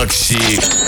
Макси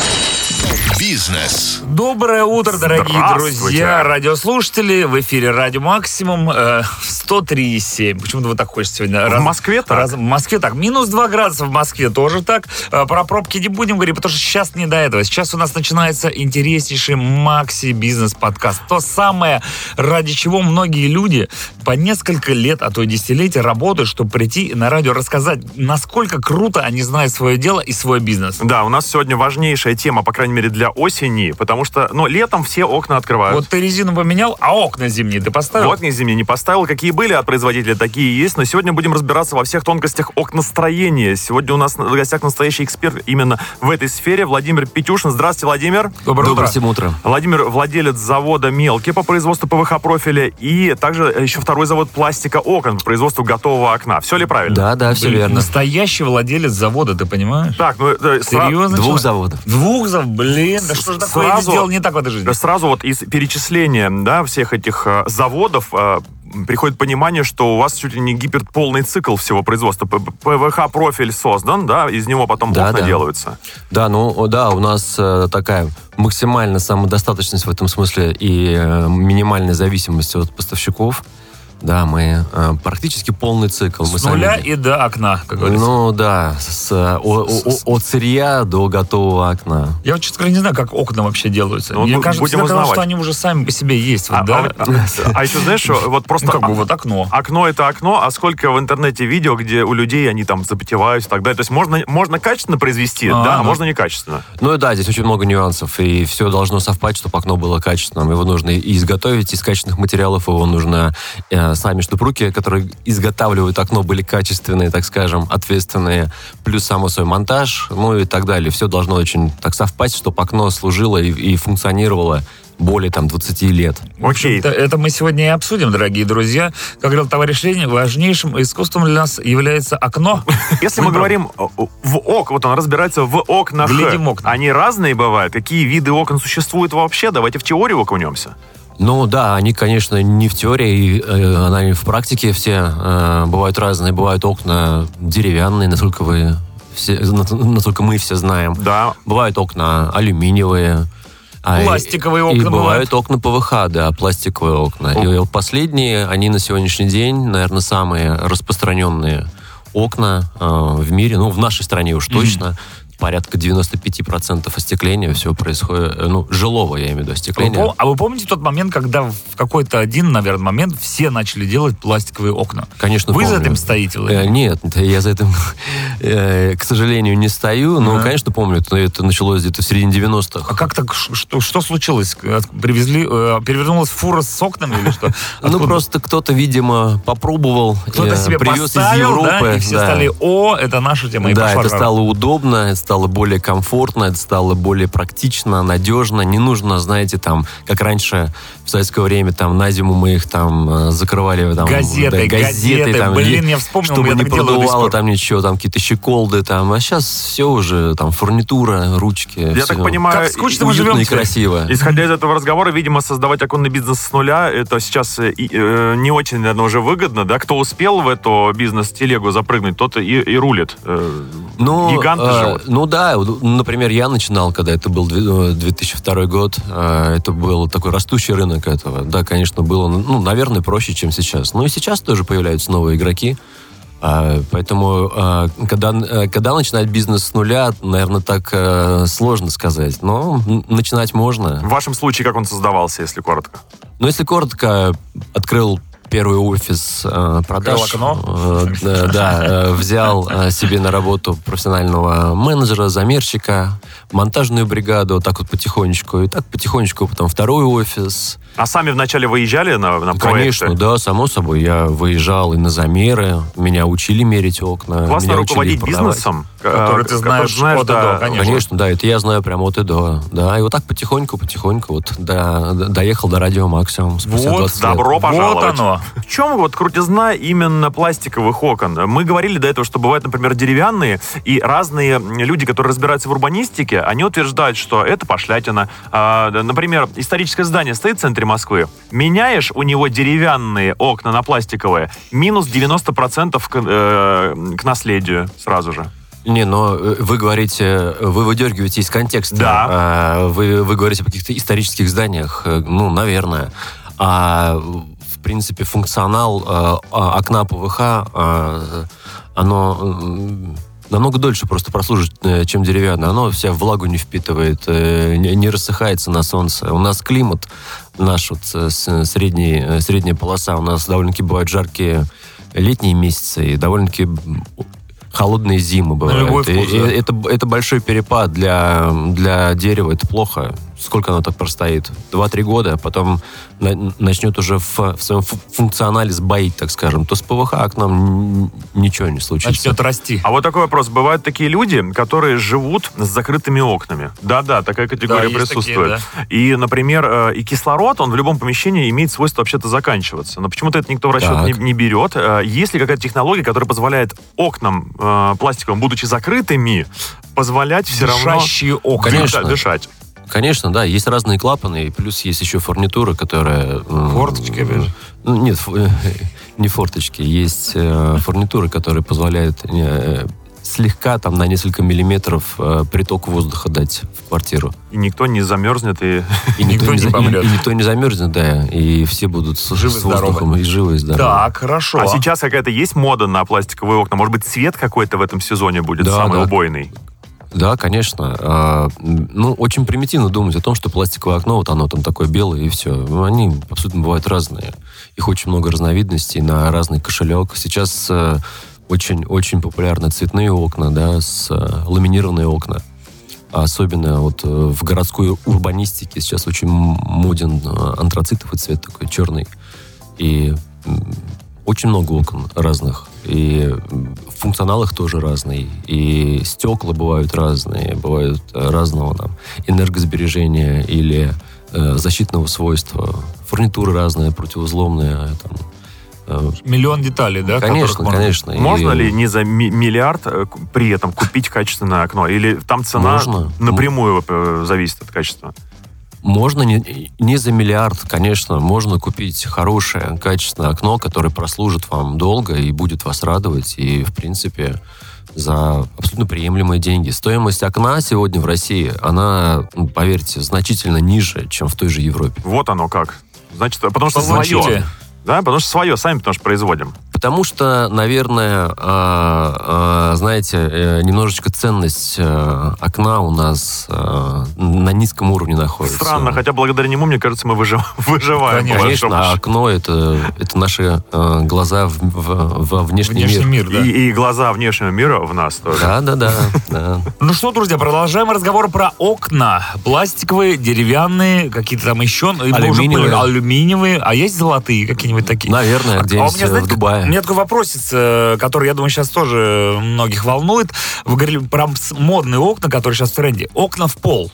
Бизнес. Доброе утро, дорогие друзья, радиослушатели. В эфире Радио Максимум э, 103,7. Почему-то вы так хочется сегодня. В Москве так? в Москве так. Минус 2 градуса в Москве тоже так. Э, про пробки не будем говорить, потому что сейчас не до этого. Сейчас у нас начинается интереснейший Макси Бизнес подкаст. То самое, ради чего многие люди по несколько лет, а то и десятилетия работают, чтобы прийти на радио рассказать, насколько круто они знают свое дело и свой бизнес. Да, у нас сегодня важнейшая тема, по крайней мере, для осени, потому что, ну, летом все окна открывают. Вот ты резину поменял, а окна зимние ты поставил? Не зимние не поставил. Какие были от производителя, такие и есть. Но сегодня будем разбираться во всех тонкостях окностроения. Сегодня у нас в гостях настоящий эксперт именно в этой сфере. Владимир Петюшин. Здравствуйте, Владимир. Доброе утро. всем утро. Владимир владелец завода «Мелки» по производству ПВХ-профиля и также еще второй завод пластика окон по производству готового окна. Все ли правильно? Да, да, все Блин, верно. Настоящий владелец завода, ты понимаешь? Так, ну, э, сра- Серьезно? Двух заводов. Двух заводов? Блин, да что же такое я Сразу- сделал не так в этой жизни? Сразу вот из перечисления да, всех этих э, заводов э, приходит понимание, что у вас чуть ли не гиперполный цикл всего производства. ПВХ-профиль создан, да, из него потом Да, окна да. делаются. Да, ну да, у нас э, такая максимальная самодостаточность в этом смысле и э, минимальная зависимость от поставщиков. Да, мы э, практически полный цикл. мы С нуля сами- и до окна, как говорится. Ну да, с, о- о- о- от сырья до готового окна. Я вот, честно говоря, не знаю, как окна вообще делаются. Ну, Мне бу- кажется, будем всегда казалось, что они уже сами по себе есть. Вот, А, да? а, а- а еще знаешь, что вот просто... Ну, как бы а- вот окно. Окно это окно, а сколько в интернете видео, где у людей они там запотевают и так далее. То есть можно, можно качественно произвести, А, да, а можно некачественно. Ну да, здесь очень много нюансов, и все должно совпасть, чтобы окно было качественным. Его нужно и изготовить из качественных материалов, его нужно э, сами, чтобы руки, которые изготавливают окно, были качественные, так скажем, ответственные, плюс само свой монтаж, ну и так далее. Все должно очень так совпасть, чтобы окно служило и, и функционировало более там 20 лет. Окей. Это, это мы сегодня и обсудим, дорогие друзья. Как говорил товарищ Ленин, важнейшим искусством для нас является окно. Если мы говорим о- о- в ок, вот он разбирается в окнах. Глядим окна. Они разные бывают. Какие виды окон существуют вообще? Давайте в теорию окунемся. Ну да, они, конечно, не в теории, э, она и в практике все э, бывают разные. Бывают окна деревянные, насколько вы все, насколько мы все знаем. Да. Бывают окна алюминиевые. а и- Пластиковые и, окна бывают бывают. окна ПВХ, да, пластиковые окна. И вот последние, они на сегодняшний день, наверное, самые распространенные окна э, в мире, ну, в нашей стране уж точно. Порядка 95% остекления все происходит, э, ну, жилого, я имею в виду, Вы остекления. пом- А вы помните тот момент, когда в какой-то один, наверное, момент все начали делать пластиковые окна? Конечно, Вы за помню. этим стоите? Владимир? Э, Нет, я за этим, э, к сожалению, не стою. Но, Ага. конечно, помню, это, это началось где-то в середине 90-х. А как так, что, что случилось? Привезли, э, перевернулась фура с окнами или что? Ну, Откуда? просто кто-то, видимо, попробовал, Кто-то э, себе привез из поставил, Европы. да, и все да. стали, о, это наша тема. и Да, это стало удобно, это стало более комфортно, это стало более практично, надежно. Не нужно, знаете, там, как раньше в советское время, там, на зиму мы их там э, закрывали. Там, Газетой, да, газетой. там, Блин, я вспомнил, чтобы я не продувало там ничего, там какие-то щеколды там. А сейчас все уже, там, фурнитура, ручки. Я всё так понимаю, Как скучно мы живем и красиво. Исходя из этого разговора, видимо, создавать оконный бизнес с нуля, это сейчас э, и, э, не очень, наверное, уже выгодно, да? Кто успел в эту бизнес-телегу запрыгнуть, тот и, и рулит. Э, Ну, Гиганты э, живут. Ну да, например, я начинал, когда это был две- э, 2002 год, э, это был такой растущий рынок этого. Да, конечно, было, ну, наверное, проще, чем сейчас. Ну и сейчас тоже появляются новые игроки. А, Поэтому, э, когда, э, когда начинать бизнес с нуля, наверное, так сложно сказать. Но начинать можно. В вашем случае, как он создавался, если коротко? Но если коротко, открыл первый офис э, продаж. Окно? Э, да, да, э, взял э, себе на работу профессионального менеджера, замерщика, монтажную бригаду, вот так вот потихонечку. И так потихонечку потом второй офис. А сами вначале выезжали на, на проекты? Конечно, да, само собой. Я выезжал и на замеры. Меня учили мерить окна. Классно меня учили руководить бизнесом. Который э, ты знаешь от и до, да. конечно. Конечно, да, это я знаю прямо от и до. Да, и вот так потихоньку, потихоньку вот до- до- доехал до радио максимум Вот, 20 лет. Добро пожаловать. Вот оно. В чем вот крутизна именно пластиковых окон? Мы говорили до этого, что бывают, например, деревянные, и разные люди, которые разбираются в урбанистике, они утверждают, что это пошлятина. А, да, например, историческое здание стоит в центре Москвы. Меняешь у него деревянные окна на пластиковые, минус 90% к, э, к наследию сразу же. Не, но э, вы говорите, вы выдергиваете из контекста. Да. А, Вы, вы говорите о каких-то исторических зданиях. Э, Ну, наверное. А в принципе функционал э, а, окна ПВХ, э, оно намного дольше просто прослужит, чем деревянное. Оно вся влагу не впитывает, не рассыхается на солнце. У нас климат наш вот э, с- средний, э, средняя полоса. У нас довольно-таки бывают жаркие летние месяцы и довольно-таки холодные зимы бывают. любой вкус, и да. это, это большой перепад для, для дерева, это плохо. Сколько оно так простоит? Два-три года, а потом на- начнет уже в, в своем фу- функционале сбоить, так скажем. То с ПВХ окном н- ничего не случится. Начнет расти. А вот такой вопрос. Бывают такие люди, которые живут с закрытыми окнами. Да-да, такая категория Да, присутствует. такие, И, например, э, и кислород, он в любом помещении имеет свойство вообще-то заканчиваться. Но почему-то это никто в расчет не, не берет. Э, Есть ли какая-то технология, которая позволяет окнам э, пластиковым, будучи закрытыми, позволять все равно Дышащие окна. Конечно. дыша- дышать? Конечно, да, есть разные клапаны, и плюс есть еще фурнитура, которая... Форточки, опять же? ну, Нет, не форточки. Есть э, фурнитура, которая позволяет э, слегка, там, на несколько миллиметров э, приток воздуха дать в квартиру. И никто не замерзнет и... И Никто не за- и- помрет. и никто не замерзнет, да, и все будут с, Живы, с воздухом и живы и здоровы. Так, хорошо. А сейчас какая-то есть мода на пластиковые окна? Может быть, цвет какой-то в этом сезоне будет Да, самый да. убойный? Да, конечно. А, ну, очень примитивно думать о том, что пластиковое окно, вот оно там такое белое, и все. Ну, они абсолютно бывают разные. Их очень много разновидностей на разный кошелек. Сейчас э, очень-очень популярны цветные окна, да, с э, ламинированные окна. Особенно вот э, в городской урбанистике сейчас очень моден э, антрацитовый цвет такой черный. И очень много окон разных. И функционал их тоже разный. И стекла бывают разные. Бывают э, разного там энергосбережения или э, защитного свойства. Фурнитура разная, противозломная. Там, э, Миллион деталей, да? конечно, можно- конечно. И- Можно ли не за ми- миллиард э, при этом купить качественное окно? Или там цена Можно. напрямую зависит от качества? Можно не, не за миллиард, конечно, можно купить хорошее, качественное окно, которое прослужит вам долго и будет вас радовать. И, в принципе, за абсолютно приемлемые деньги. Стоимость окна сегодня в России, она, ну, поверьте, значительно ниже, чем в той же Европе. Вот оно как. Значит, потому что Помолчите. свое. Да, потому что свое, сами потому что производим. Потому что, наверное, а, а, знаете, э, немножечко ценность э, окна у нас э, на низком уровне находится. Странно, хотя благодаря нему, мне кажется, мы выжив- выживаем. Конечно, а окно это, это наши глаза в, в- во внешний, Внешний мир. мир, да. И, и глаза внешнего мира в нас тоже. Да, да, да, да. Ну что, друзья, продолжаем разговор про окна. Пластиковые, деревянные, какие-то там еще. Уже Алюминиевые. алюминиевые. А есть золотые какие-нибудь такие? Наверное, А где-нибудь в Дубае. Меня такой вопросец, э, который, я думаю, сейчас тоже многих волнует. Вы говорили про модные окна, которые сейчас в тренде. Окна в пол.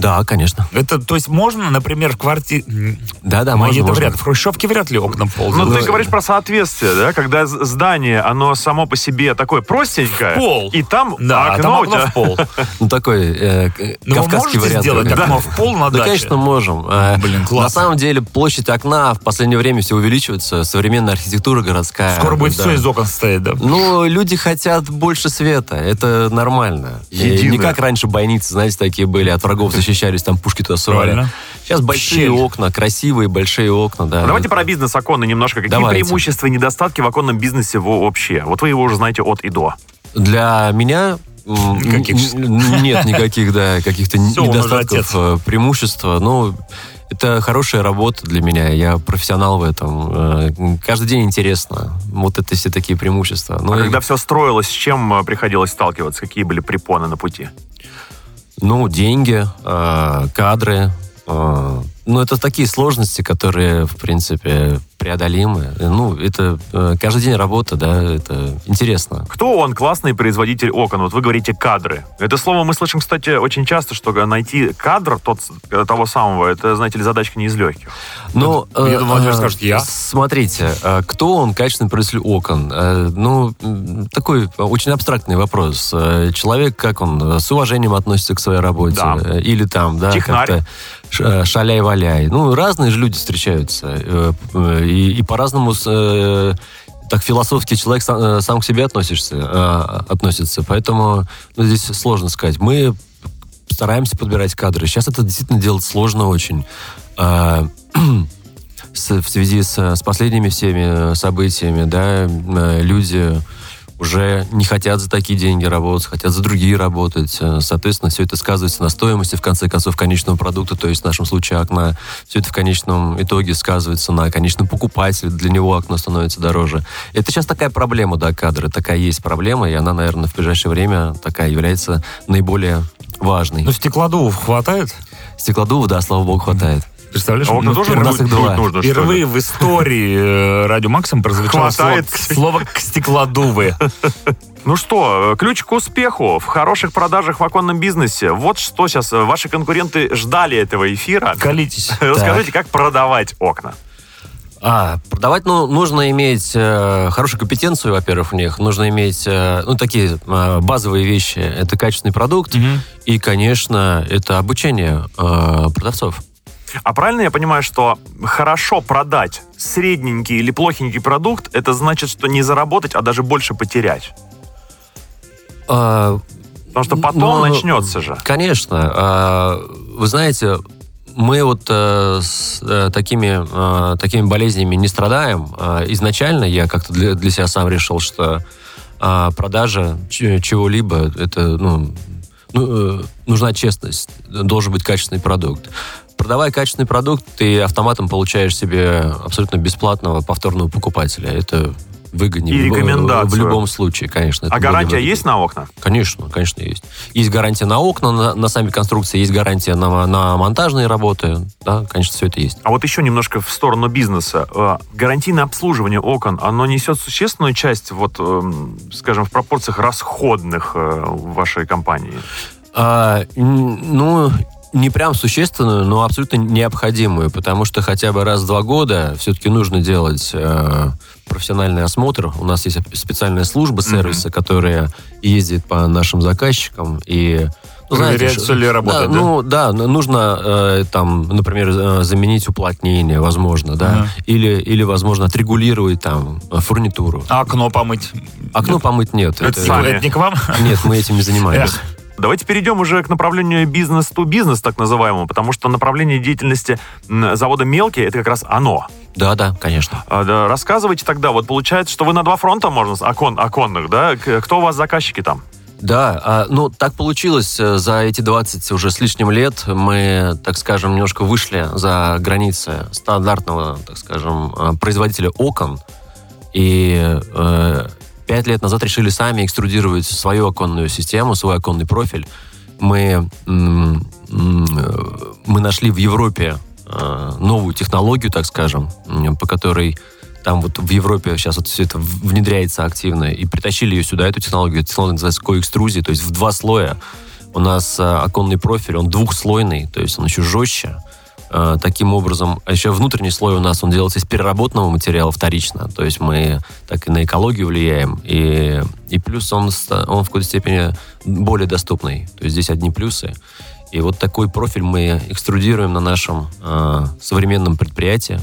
Да, конечно. Это, то есть можно, например, в квартире... Да, да, можно, это можно. вряд. В Хрущевке вряд ли окна в пол. Ну, ты говоришь про соответствие, да? Когда здание, оно само по себе такое простенькое. Пол. И там Да, а окно там у окно тебя- в пол. Ну, такой э, Ну, вы кавказский можете вариант. сделать Да. окно в пол на Да, даче? конечно, можем. Э, Блин, На классно. самом деле площадь окна в последнее время все увеличивается. Современная архитектура городская. Скоро будет да. все из окон состоять, да? Ну, люди хотят больше света. Это нормально. Единое. Не как раньше бойницы, знаете, такие были, от врагов защищались, там пушки туда. Правильно. Сейчас большие Щель. окна, красивые большие окна, да. Давайте про бизнес оконный немножко. Какие Давайте. преимущества и недостатки в оконном бизнесе во- вообще? Вот вы его уже знаете от и до. Для меня Никаких. нет никаких, да, каких-то недостатков, э, преимущества. Ну, это хорошая работа для меня, я профессионал в этом. Э, Каждый день интересно. Вот это все такие преимущества. Ну, а и- когда все строилось, с чем э, приходилось сталкиваться? Какие были препоны на пути? Ну, деньги, э, кадры. Ну, это такие сложности, которые, в принципе, преодолимы. Ну, это э, каждый день работа, да, это интересно. Кто он, классный производитель окон? Вот вы говорите кадры. Это слово мы слышим, кстати, очень часто, что найти кадр тот, э, того самого, это, знаете ли, задачка не из легких. Ну, Я думал, э, скажет, я. Смотрите, э, кто он качественный производитель окон? Э, Ну, такой очень абстрактный вопрос. Э, Человек, как он, с уважением относится к своей работе? Да. Или там, да, Технарь. как-то ш- шаляй-валяй. Ну, разные же люди встречаются. э, э, И, и по-разному э, так философский человек сам, сам к себе относишься, относится. Поэтому ну, здесь сложно сказать. Мы стараемся подбирать кадры. Сейчас это действительно делать сложно очень. В связи с, с последними всеми событиями, да, люди уже не хотят за такие деньги работать, хотят за другие работать. Э, Соответственно, все это сказывается на стоимости, в конце концов, конечного продукта, то есть в нашем случае окна. Все это в конечном итоге сказывается на конечном покупателе, для него окно становится дороже. Это сейчас такая проблема, да, кадры, такая есть проблема, и она, наверное, в ближайшее время такая является наиболее важной. Ну, стеклодувов хватает? Стеклодувов, да, слава богу, хватает. Представляешь? А окна ну, тоже у нас дуть- их два. нужно? Впервые в истории э, радио Максим прозвучало слово, Хватает. слово к стеклодувы. Ну что, ключ к успеху в хороших продажах в оконном бизнесе. Вот что сейчас э, ваши конкуренты ждали этого эфира. Колитесь. Расскажите, как продавать окна. А, продавать, ну, нужно иметь э, хорошую компетенцию, во-первых, в них. Нужно иметь, э, ну, такие э, базовые вещи. Это качественный продукт. Мгм. И, конечно, это обучение э, продавцов. А правильно я понимаю, что хорошо продать средненький или плохенький продукт, это значит, что не заработать, а даже больше потерять? А, Потому что потом Ну, начнется же. Конечно. А, Вы знаете, мы вот э, с э, такими, э, такими болезнями не страдаем. А, Изначально я как-то для, для себя сам решил, что а, продажа чего-либо, это, ну, ну, э, нужна честность, должен быть качественный продукт. Продавая качественный продукт, ты автоматом получаешь себе абсолютно бесплатного повторного покупателя. Это выгоднее. И в- рекомендацию. В любом случае, конечно. А гарантия есть на окна? Конечно, конечно, есть. Есть гарантия на окна, на, на сами конструкции, есть гарантия на, на монтажные работы. Да, конечно, все это есть. А вот еще немножко в сторону бизнеса. Э, Гарантийное обслуживание окон, оно несет существенную часть, вот, эм, скажем, в пропорциях расходных э, вашей компании? А, ну, не прям существенную, но абсолютно необходимую, потому что хотя бы раз в два года все-таки нужно делать э, профессиональный осмотр. У нас есть специальная служба сервиса, которая ездит по нашим заказчикам и ну, Проверяет, ш- всё ли работает, да? Ну, да, ну, нужно э, там, например, заменить уплотнение, возможно, да, Ага. или, или, возможно, отрегулировать там фурнитуру. А окно помыть? Окно помыть нет. Это сами. Это не к вам? Нет, мы этим не занимаемся. Давайте перейдем уже к направлению бизнес-то-бизнес, так называемому, потому что направление деятельности завода «Мелкий» — это как раз оно. Да, да, конечно. А, рассказывайте тогда, вот получается, что вы на два фронта, можно, окон, оконных, да? Кто у вас заказчики там? Да, а, ну так получилось э, за эти 20 уже с лишним лет мы, так скажем, немножко вышли за границы стандартного, так скажем, э, производителя окон и э, пять лет назад решили сами экструдировать свою оконную систему, свой оконный профиль. Мы, э, мы нашли в Европе э, новую технологию, так скажем, по которой там вот в Европе сейчас вот все это внедряется активно, и притащили ее сюда, эту технологию. Технология называется коэкструзия, то есть в два слоя. У нас э, оконный профиль, он двухслойный, то есть он еще жестче. Э, таким образом, а еще внутренний слой у нас, он делается из переработанного материала вторично, то есть мы так и на экологию влияем, и, и плюс он, он в какой-то степени более доступный, то есть здесь одни плюсы. И вот такой профиль мы экструдируем на нашем э, современном предприятии.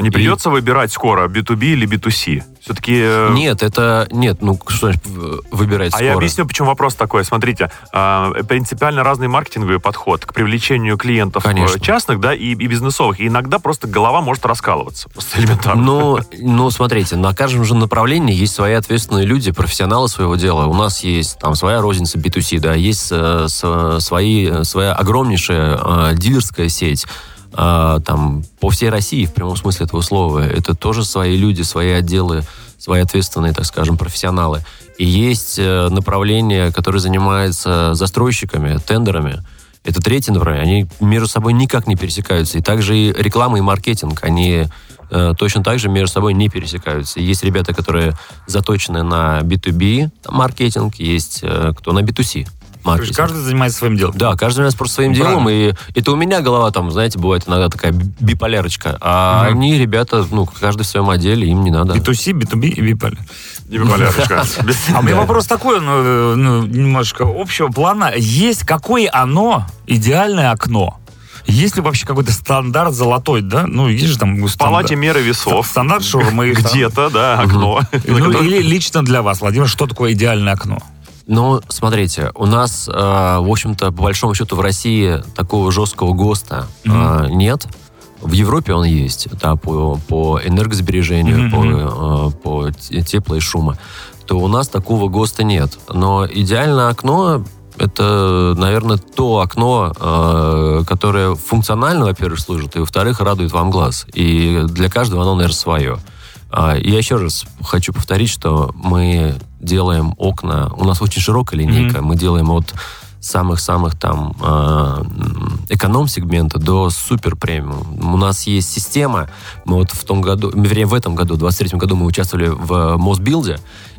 А не И- придется выбирать скоро, B2B или B2C? Все-таки... Нет, это нет, ну что значит выбирать А скоро? я объясню, почему вопрос такой. Смотрите, а, принципиально разный маркетинговый подход к привлечению клиентов Конечно. э, частных, да, и, и бизнесовых. И иногда просто голова может раскалываться. Просто элементарно. Ну, ну, смотрите, на каждом же направлении есть свои ответственные люди, профессионалы своего дела. У нас есть там своя розница B2C, да, есть э, свои, э, своя огромнейшая э, дилерская сеть. Э, там по всей России, в прямом смысле этого слова. Это тоже свои люди, свои отделы, свои ответственные, так скажем, профессионалы. И есть э, направление, которое занимается застройщиками, тендерами. Это третье направление. Они между собой никак не пересекаются. И также и реклама и маркетинг, они э, точно так же между собой не пересекаются. Есть ребята, которые заточены на B2B маркетинг, есть э, кто на B2C То есть маркетинг. каждый занимается своим делом. Да, каждый занимается просто своим Ну, делом, и это у меня голова там, знаете, бывает иногда такая биполярочка, а Мгм. они, ребята, ну, каждый в своем отделе, им не надо. B2C, B2B и B2B. Не биполярочка. А у меня вопрос такой, ну, э, ну, немножко общего плана. Есть какое оно, идеальное окно? Есть ли вообще какой-то стандарт золотой, да? Ну, есть же там... В палате меры весов. Стандарт шаурмы. Где-то, да, окно. Ну, или лично для вас, Владимир, что такое идеальное окно? Ну, смотрите, у нас, э, в общем-то, по большому счету в России такого жесткого ГОСТа э, нет. В Европе он есть, да, по, по энергосбережению, Мгм, по, э, по те- тепла и шума. То у нас такого ГОСТа нет. Но идеальное окно это, наверное, то окно, э, которое функционально, во-первых, служит, и, во-вторых, радует вам глаз. И для каждого оно, наверное, свое. А, Я еще раз хочу повторить, что мы делаем окна, у нас очень широкая линейка, мы делаем от самых-самых там э, м, эконом-сегмента до супер премиум. У нас есть система, мы вот в том году, вернее, в этом году, в 23 году мы участвовали в Мосбилде,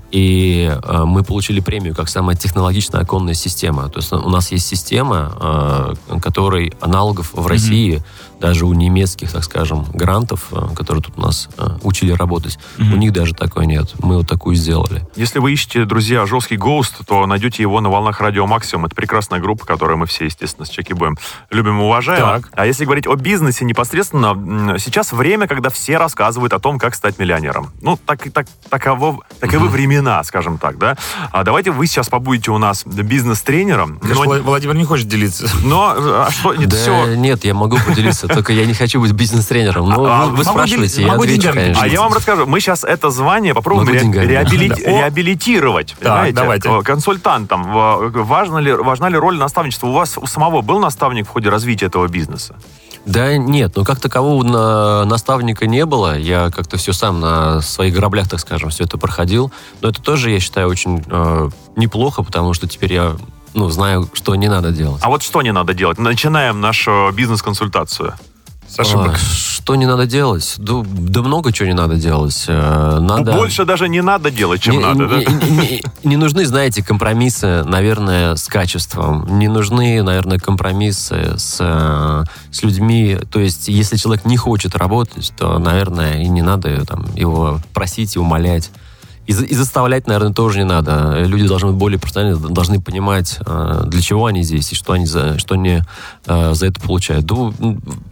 и э, мы получили премию как самая технологичная оконная система. То есть у нас есть система, э, которой аналогов в России, даже у немецких, так скажем, грантов, э, которые тут у нас э, учили работать, у них даже такой нет. Мы вот такую сделали. Если вы ищете, друзья, жесткий гоуст, то найдете его на волнах Радио Максимум. Это прекрасная группа, которую мы все, естественно, с Чеки Боем любим и уважаем. Так. А если говорить о бизнесе непосредственно, сейчас время, когда все рассказывают о том, как стать миллионером. Ну, так, так, таково, таковы времена, скажем так, да. А давайте вы сейчас побудете у нас бизнес-тренером. Конечно, Но, Вла- Владимир не хочет делиться. но, а что, нет, да все, нет, я могу поделиться, только я не хочу быть бизнес-тренером. Ну, А, вы, вы спрашиваете, я отвечу, деньгами конечно. А я вам расскажу. Мы сейчас это звание попробуем ре- деньгами. реабили- Да. Реабилитировать. понимаете? давайте. Консультантом. Важна ли, важна ли роль наставничества? У вас у самого был наставник в ходе развития этого бизнеса? Да нет, ну как такового на- наставника не было. Я как-то все сам на своих граблях, так скажем, все это проходил. Но это тоже, я считаю, очень э, неплохо, потому что теперь я ну, знаю, что не надо делать. А вот что не надо делать? Начинаем нашу бизнес-консультацию. С ошибок. А, что не надо делать? Да, да много чего не надо делать. Э, Надо... Больше даже не надо делать, чем не, надо, да? не- не- не- не нужны, знаете, компромиссы, наверное, с качеством. Не нужны, наверное, компромиссы с, э, с людьми. То есть, если человек не хочет работать, то, наверное, и не надо там, его просить и умолять. И, и заставлять, наверное, тоже не надо. Люди должны быть более профессиональны, должны понимать, э, для чего они здесь и что они за, что они э, за это получают. Ну,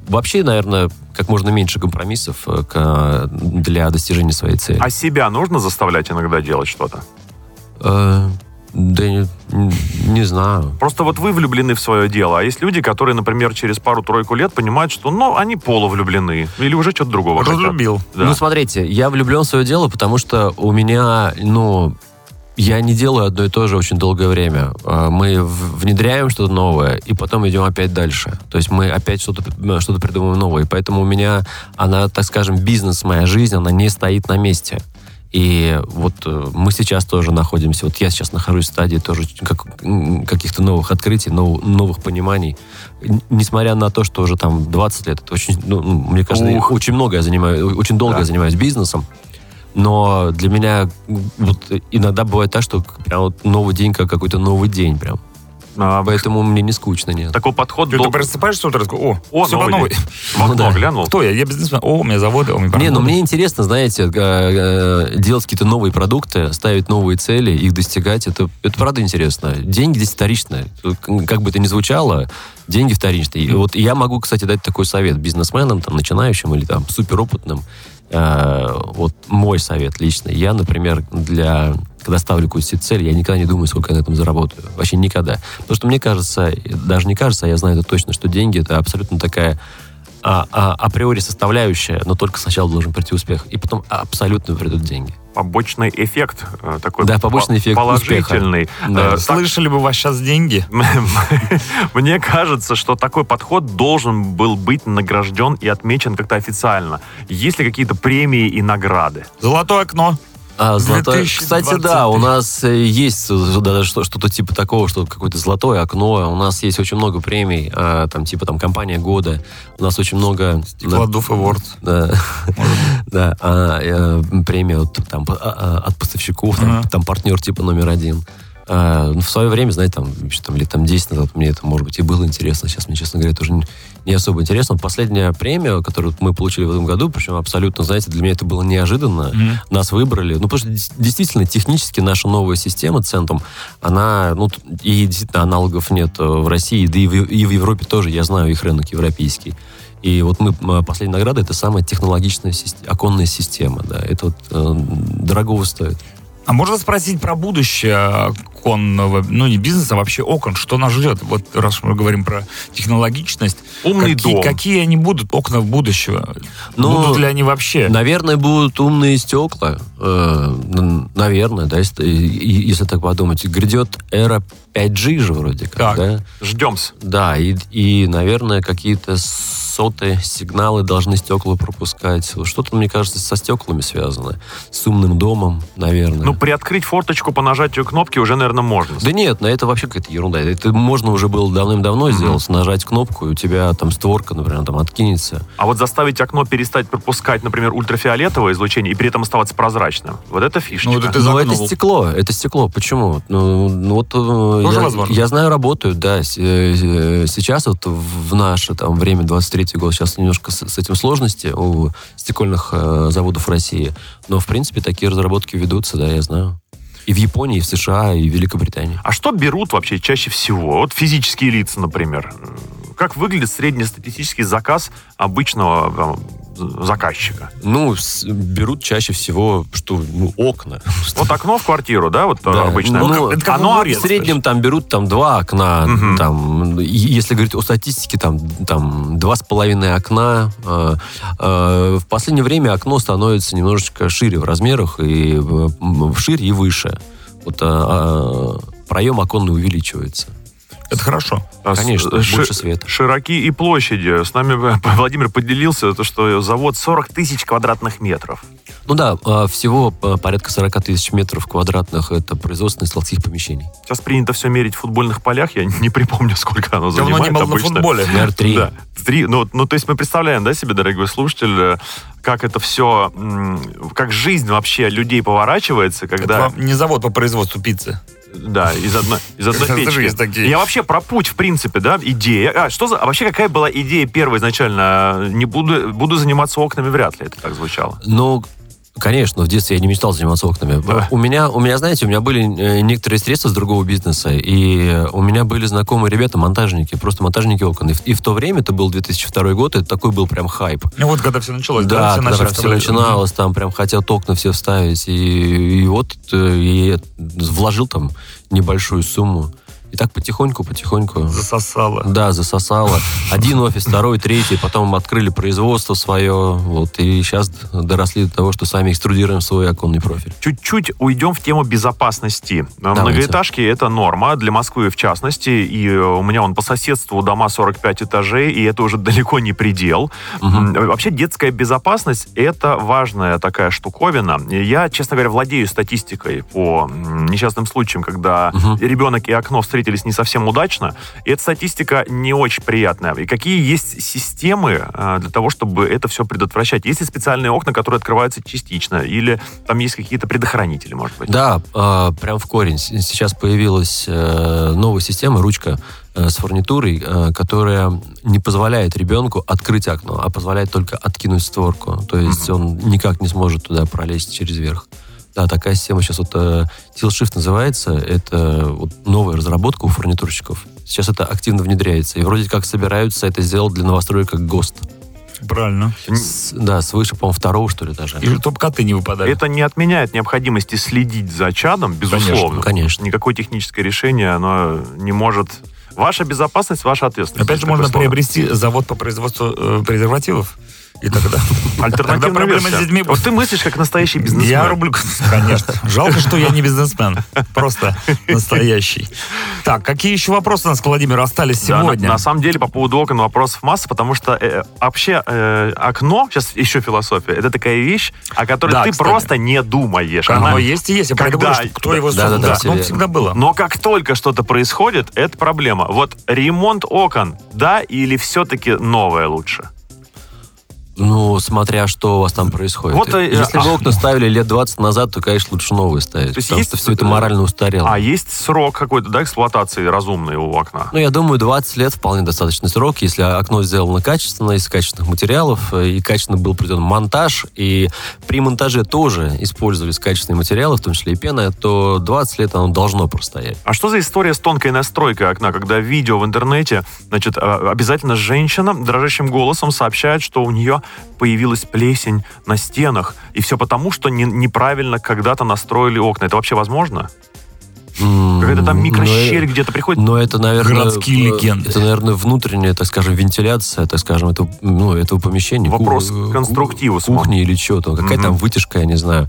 вообще, наверное, как можно меньше компромиссов э, для достижения своей цели. А себя нужно заставлять иногда делать что-то? Да не, не знаю. Просто вот вы влюблены в свое дело, а есть люди, которые, например, через пару-тройку лет понимают, что, ну, они полувлюблены или уже что-то другого. Разлюбил. Да. Ну, смотрите, я влюблен в свое дело, потому что у меня, ну, я не делаю одно и то же очень долгое время. А, Мы внедряем что-то новое, и потом идем опять дальше. То есть мы опять что-то что придумываем новое. И поэтому у меня, она, так скажем, бизнес, моя жизнь, она не стоит на месте. И вот э, мы сейчас тоже находимся, вот я сейчас нахожусь в стадии тоже как- каких-то новых открытий, нов- новых пониманий. Несмотря на то, что уже там 20 лет, это очень, ну, ну, мне кажется, Ух. очень много я занимаю, очень долго Да. я занимаюсь бизнесом. Но для меня вот иногда бывает так, что прям вот новый день как какой-то новый день прям. А, Поэтому мне не скучно, нет. такой подход Ты, дол- просыпаешься утро, такой, о, О, все по новый новой. день. В окно Ну да. глянул. Кто я? Я бизнесмен. О, у меня заводы, у меня Не, ну мне интересно, знаете, э, э, делать какие-то новые продукты, ставить новые цели, их достигать. Это, это правда интересно. Деньги здесь вторичные. Как бы это ни звучало, деньги вторичные. И вот я могу, кстати, дать такой совет бизнесменам, там, начинающим или там суперопытным. Э, вот мой совет личный. Я, например, для когда ставлю какую-то себе цель, я никогда не думаю, сколько я на этом заработаю. Вообще никогда. Потому что мне кажется, даже не кажется, а я знаю это точно, что деньги это абсолютно такая а, а, априори составляющая, но только сначала должен прийти успех, и потом абсолютно придут деньги. Побочный эффект э, такой Да, побочный по- эффект положительный. Да. Э, так- Слышали бы у вас сейчас деньги? Мне кажется, что такой подход должен был быть награжден и отмечен как-то официально. Есть ли какие-то премии и награды? Золотое окно. А, золотое... 2023. Кстати, да, у нас э, есть э, даже что- что-то типа такого, что какое-то золотое окно. У нас есть очень много премий, а, там типа там компания года. У нас очень много... Кладов Award. Да, да, а, э, премия от, а, от поставщиков, там партнер типа номер один. Э, ну, в свое время, знаете, там, еще там, лет там 10 назад мне это, может быть, и было интересно. Сейчас мне, честно говоря, тоже не, не особо интересно. Последняя премия, которую мы получили в этом году, причем абсолютно, знаете, для меня это было неожиданно. Мгм. Нас выбрали. Ну, потому что действительно, технически наша новая система Центум, она, ну, и действительно аналогов нет э, в России, да и в, и в Европе тоже, я знаю их рынок европейский. И вот мы, м, последняя награда, это самая технологичная сист- оконная система, да. Это вот э, дорогого стоит. А можно спросить про будущее оконного, ну не бизнеса, а вообще окон, что нас ждет? Вот раз мы говорим про технологичность, Умный какие, дом. какие они будут, окна будущего? Ну, будут ли они вообще? Наверное, будут умные стекла. Э, наверное, да, если, если так подумать. Грядет эра 5G же вроде как, Так. да? Ждемся. Да, и, и, наверное, какие-то сотые сигналы должны стекла пропускать. Что-то, мне кажется, со стеклами связано. С умным домом, наверное. Ну, приоткрыть форточку по нажатию кнопки уже, наверное, можно. Да нет, на это вообще какая-то ерунда. Это можно уже было давным-давно сделать, нажать кнопку, и у тебя там створка, например, там откинется. А вот заставить окно перестать пропускать, например, ультрафиолетовое излучение и при этом оставаться прозрачным. Вот это фишечка. Ну, вот это Ну, это стекло, это стекло. Почему? Ну, ну, вот э, Тоже я, возможно. я знаю, работают, да. Э, э, Сейчас вот в наше там время, 23-й год, сейчас немножко с, с этим сложности у стекольных э, заводов России. Но, в принципе, такие разработки ведутся, да, я знаю. И в Японии, и в США, и в Великобритании. А что берут вообще чаще всего? Вот физические лица, например. Как выглядит среднестатистический заказ обычного заказчика? Ну, с- берут чаще всего, что, ну, окна. Вот окно в квартиру, да, вот Да. обычно. Ну, это как оно огурец. В среднем там берут там два окна, Мгм. там, если говорить о статистике, там, там два с половиной окна. Э, э, в последнее время окно становится немножечко шире в размерах, и э, шире и выше. Вот э, э, проем оконный увеличивается. Это хорошо. А Конечно, ши- больше света. Широки и площади. С нами э, Владимир поделился, то, что завод 40 тысяч квадратных метров. Ну да, э, всего э, порядка 40 тысяч метров квадратных это производственных складских помещений. Сейчас принято все мерить в футбольных полях. Я не припомню, сколько оно Давно занимает не был на обычно. футболе. Наверное, три. Да, три. Ну, ну, то есть мы представляем, да, себе, дорогой слушатель, э, как это все, как жизнь вообще людей поворачивается, Это когда... вам не завод по производству пиццы. Да, из одной, из одной печки. есть такие. Я вообще про путь, в принципе, да, идея. А, что за, а вообще какая была идея первая изначально? Не буду, буду заниматься окнами, вряд ли это так звучало. Ну, конечно, в детстве я не мечтал заниматься окнами. Да. У меня, у меня, знаете, у меня были э, некоторые средства с другого бизнеса, и у меня были знакомые ребята, монтажники, просто монтажники окон. И в, и в то время, это был 2002 год, это такой был прям хайп. Ну вот когда все началось, да, Да, все когда все начиналось, там прям хотят окна все вставить. И, и вот э, я вложил там небольшую сумму. И так потихоньку, потихоньку. Засосало. Да, засосало. Один офис, второй, третий, потом открыли производство свое, вот, и сейчас доросли до того, что сами экструдируем свой оконный профиль. Чуть-чуть уйдем в тему безопасности. Давайте. Многоэтажки это норма, для Москвы в частности. И э, у меня он по соседству дома 45 этажей, и это уже далеко не предел. М, Вообще детская безопасность это важная такая штуковина. Я, честно говоря, владею статистикой по несчастным случаям, когда Мгм. ребенок и окно встретились не совсем удачно. И эта статистика не очень приятная. И какие есть системы э, для того, чтобы это все предотвращать? Есть ли специальные окна, которые открываются частично? Или там есть какие-то предохранители, может быть? Да, э, прям в корень. Сейчас появилась э, новая система, ручка э, с фурнитурой, которая не позволяет ребенку открыть окно, а позволяет только откинуть створку. То есть он никак не сможет туда пролезть через верх. Да, такая система сейчас вот э, Shift называется. Это вот новая разработка у фурнитурщиков. Сейчас это активно внедряется. И вроде как собираются это сделать для новостроек как ГОСТ. Правильно. С- да, свыше, по-моему, второго, что ли, даже. И чтобы коты не выпадали. Это не отменяет необходимости следить за чадом, безусловно. конечно. Никакое техническое решение, оно не может... Ваша безопасность, ваша ответственность. Опять же, можно слово. приобрести завод по производству э, презервативов. И тогда... Тогда версия. с детьми... Вот ты мыслишь как настоящий бизнесмен. Я рублю, конечно. Жалко, что я не бизнесмен. Просто настоящий. Так, какие еще вопросы у нас к Владимиру остались Да, на- сегодня? на, самом деле, по поводу окон вопросов масса, потому что э, вообще э, окно, сейчас еще философия, это такая вещь, о которой Да, ты кстати. просто не думаешь. Оно Она- есть и есть. Я Когда- говорю, что кто его Да, да, создал. да, Да, всё ну, верно. всегда было. Но как только что-то происходит, это проблема. Вот ремонт окон, да, или все-таки новое лучше? Ну, смотря что у вас там происходит. Вот, Если а- вы окна ставили лет 20 назад, то, конечно, лучше новые ставить. То есть потому есть, что все это морально устарело. А есть срок какой-то, да, эксплуатации разумный у окна? Ну, я думаю, 20 лет вполне достаточный срок, если окно сделано качественно, из качественных материалов, э, и качественно был проведен монтаж, и при монтаже тоже использовались качественные материалы, в том числе и пена, то 20 лет оно должно простоять. А что за история с тонкой настройкой окна, когда видео в интернете, значит, а, обязательно женщина дрожащим голосом сообщает, что у нее появилась плесень на стенах, и все потому, что не- неправильно когда-то настроили окна. Это вообще возможно? Какая-то там микрощель но- где-то приходит. Но это, наверное... Городские э, легенды. Это, наверное, внутренняя, так скажем, вентиляция, так скажем, этого, ну, этого помещения. Вопрос Ку- к конструктиву ку- самому. Кухни или что-то. Какая Мгм. там вытяжка, я не знаю.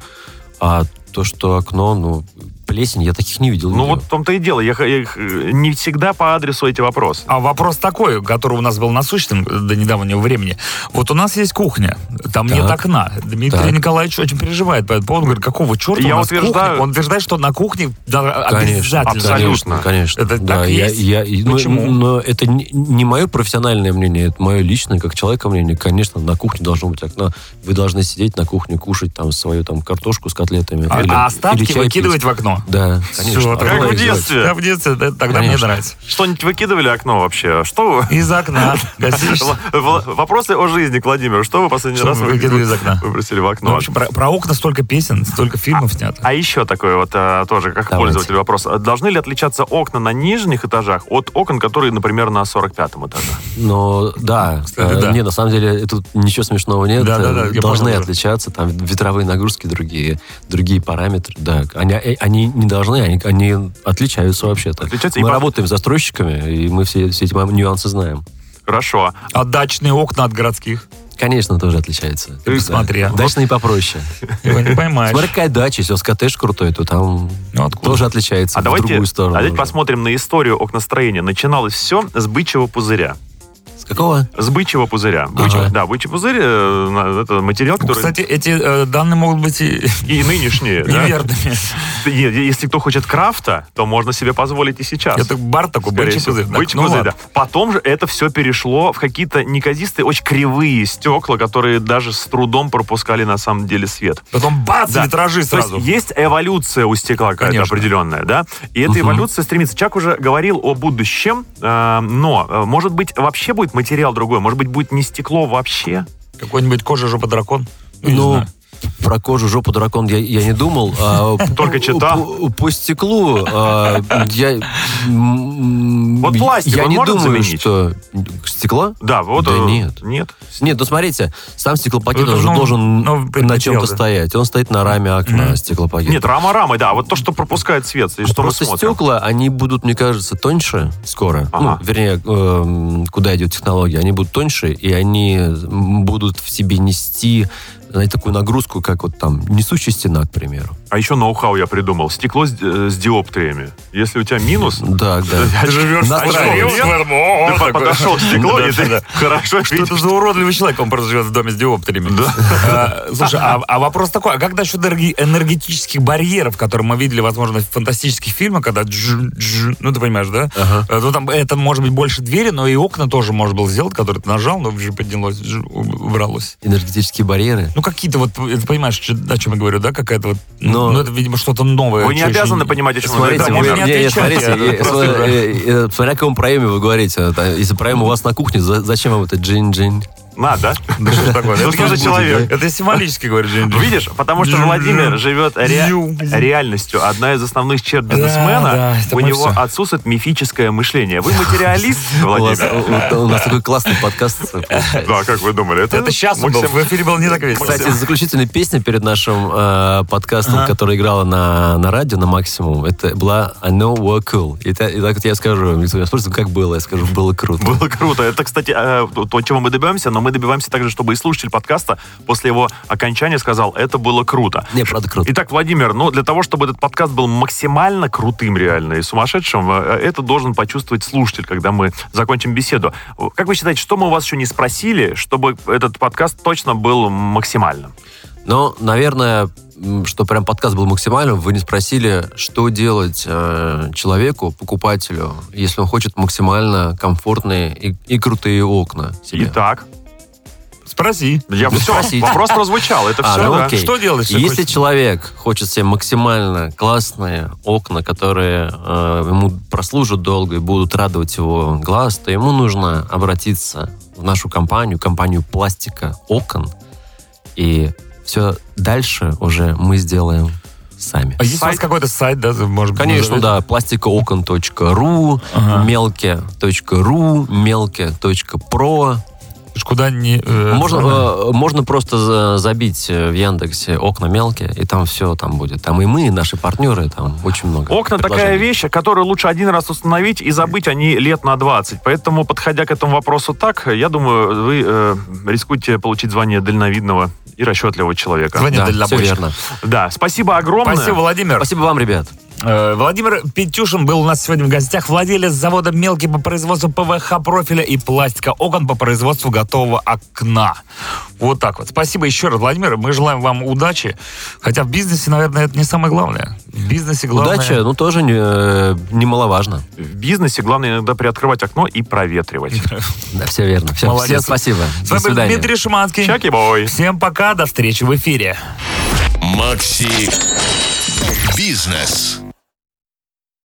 А то, что окно, ну, плесень, я таких не видел. Ну вот в том-то и дело. Я, я их, не всегда по адресу эти вопросы. А вопрос такой, который у нас был насущным до недавнего времени. Вот у нас есть кухня, там Так. нет окна. Дмитрий Так. Николаевич очень переживает по этому поводу. Говорит, какого черта Я у нас утверждаю- кухня? Он утверждает, что на кухне да, Конечно, обязательно. абсолютно. Конечно. Это да, так я, есть? я- ну, Почему? Но это не, не мое профессиональное мнение, это мое личное, как человека мнение. Конечно, на кухне должно быть окно. Вы должны сидеть на кухне, кушать там свою там картошку с котлетами. А, или- а или остатки чай выкидывать пить. в окно. Да, конечно. Окно как в детстве. Да, в детстве, да, тогда мне Конечно. нравится. Что-нибудь выкидывали окно вообще? Что вы? Из окна. Вопросы о жизни к Владимиру. Что вы последний раз вы вы- выкидывали из окна? выбросили в Ну, окно? в общем, про, окна столько песен, столько фильмов снято. А еще такой вот а, тоже, как пользователь вопрос. А Должны ли отличаться окна на нижних этажах от окон, которые, например, на 45-м этаже? Но да, Кстати, э, да. не, на самом деле тут ничего смешного нет. Да, да, да, Э, Должны отличаться, там ветровые нагрузки другие, другие параметры. Да, они, э, они не должны, они, они отличаются вообще-то. Отличаются и мы по- работаем с застройщиками, и мы все, все эти нюансы знаем. Хорошо. А дачные окна от городских? Конечно, тоже отличается. Ты. Да. Дачные попроще. Его не поймаешь. Смотри, какая дача, если у вас коттедж крутой, то там Ну, откуда? тоже отличается А в давайте, другую сторону. а давайте уже. посмотрим на историю окностроения. Начиналось все с бычьего пузыря. Какого? С бычьего пузыря. Ага. Да, бычий пузырь э, это материал, Ну, который... Кстати, эти э, данные могут быть и и нынешние. да? неверными. Если кто хочет крафта, то можно себе позволить и сейчас. Это бар такой, Скорее бычий всего. пузырь. Бычий ну пузырь, ладно. да. Потом же это все перешло в какие-то неказистые, очень кривые стекла, которые даже с трудом пропускали на самом деле свет. Потом бац, Да. витражи То есть сразу. есть эволюция у стекла какая-то Конечно. определенная, да? И эта эволюция стремится. Чак уже говорил о будущем, э, но, э, может быть, вообще будет материал другой, может быть, будет не стекло вообще? Какой-нибудь кожа жопа дракон. Ну, знаю. Про кожу, жопу, дракон я, я не думал. а Только читал. По, стеклу а, я... Вот пластик Я не думаю, заменить? что... Стекло? Да, вот... Да э, нет. Нет? Нет, ну смотрите, сам стеклопакет Это он же ну, должен новый на чем-то да. стоять. Он стоит на раме окна, Мгм. стеклопакет. Нет, рама рамой, да. Вот то, что пропускает свет, и что мы Просто смотрим. стекла, они будут, мне кажется, тоньше скоро. Ага. Ну, вернее, эм, куда идет технология. Они будут тоньше, и они будут в себе нести знаете, такую нагрузку, как вот там несущая стена, к примеру. А еще ноу-хау я придумал. Стекло с, э, с диоптриями. Если у тебя минус, Да, да. Ты живешь в На ты подошел к стеклу, и ты хорошо Что это за уродливый человек, он просто живет в доме с диоптриями. А, Слушай, а, а вопрос такой, а как насчет энергетических барьеров, которые мы видели, возможно, в фантастических фильмах, когда ну ты понимаешь, да? А, Ну там это может быть больше двери, но и окна тоже можно было сделать, которые ты нажал, но уже поднялось, убралось. Энергетические барьеры. Ну какие-то вот, ты понимаешь, о чем я говорю, да? Какая-то вот, Но- ну это, видимо, что-то новое. Вы не обязаны понимать, о чем Смотрите, говорите. вы, отвечать, смотрите, э, э, э, смотря о каком проеме вы говорите. Та- Если проем у вас на кухне, за- зачем вам это джин-джин? Надо. Да что ж такое? Ну, Это что же я- человек? Это символически говорит Джин. Видишь, потому что Владимир живет реальностью. Одна из основных черт Да, бизнесмена, да, у него отсутствует мифическое мышление. Вы материалист, Владимир? у- нас такой классный подкаст. Да, как вы думали? Это сейчас был, в эфире был не так весело. Кстати, заключительная песня перед нашим э, подкастом, которая играла на, на радио на максимум, это была I know we're cool. И, та- и так вот я скажу, меня спросит, как было, я скажу, было круто. Было круто. Это, кстати, э, то, чего мы добиваемся, но мы добиваемся также, чтобы и слушатель подкаста после его окончания сказал, это было круто. Не, правда круто. Итак, Владимир, ну, для того, чтобы этот подкаст был максимально крутым реально и сумасшедшим, э, это должен почувствовать слушатель, когда мы закончим беседу. Как вы считаете, что мы у вас еще не спросили, чтобы этот подкаст точно был максимальным? Но, наверное, что прям подкаст был максимальным, вы не спросили, что делать э, человеку, покупателю, если он хочет максимально комфортные и, и крутые окна себе. Итак, Спроси. Я все, спросить. вопрос прозвучал. Это А, все, ну да. окей. Что делать, если Если хочешь? человек хочет себе максимально классные окна, которые э, ему прослужат долго и будут радовать его глаз, то ему нужно обратиться в нашу компанию, компанию пластика окон, и все дальше уже мы сделаем сами. А есть у вас Сайт? какой-то сайт, да? Может, быть, Конечно, назовете? да, пластикоокон.ру, Ага. мелке.ру, мелке.про. Куда не... э, Можно, э, можно просто за- забить э, в Яндексе окна мелкие, и там все там будет. Там и мы, и наши партнеры, там очень много. Окна такая вещь, которую лучше один раз установить и забыть они лет на 20. Поэтому, подходя к этому вопросу так, я думаю, вы э, рискуете получить звание дальновидного и расчетливого человека. Звонит Да, все верно. Да, спасибо огромное. Спасибо, Владимир. Спасибо вам, ребят. Э, Владимир Петюшин был у нас сегодня в гостях. Владелец завода «Мелкий» по производству ПВХ профиля и пластика окон по производству готового окна. Вот так вот. Спасибо еще раз, Владимир. Мы желаем вам удачи. Хотя в бизнесе, наверное, это не самое главное. В бизнесе главное... Удача, ну, тоже не, э, немаловажно. В бизнесе главное иногда приоткрывать окно и проветривать. Да, все верно. Все, Молодец. всем спасибо. С До вами был свидания. Дмитрий Шиманский. Чаки-бой. Всем пока, до встречи в эфире. Макси Бизнес.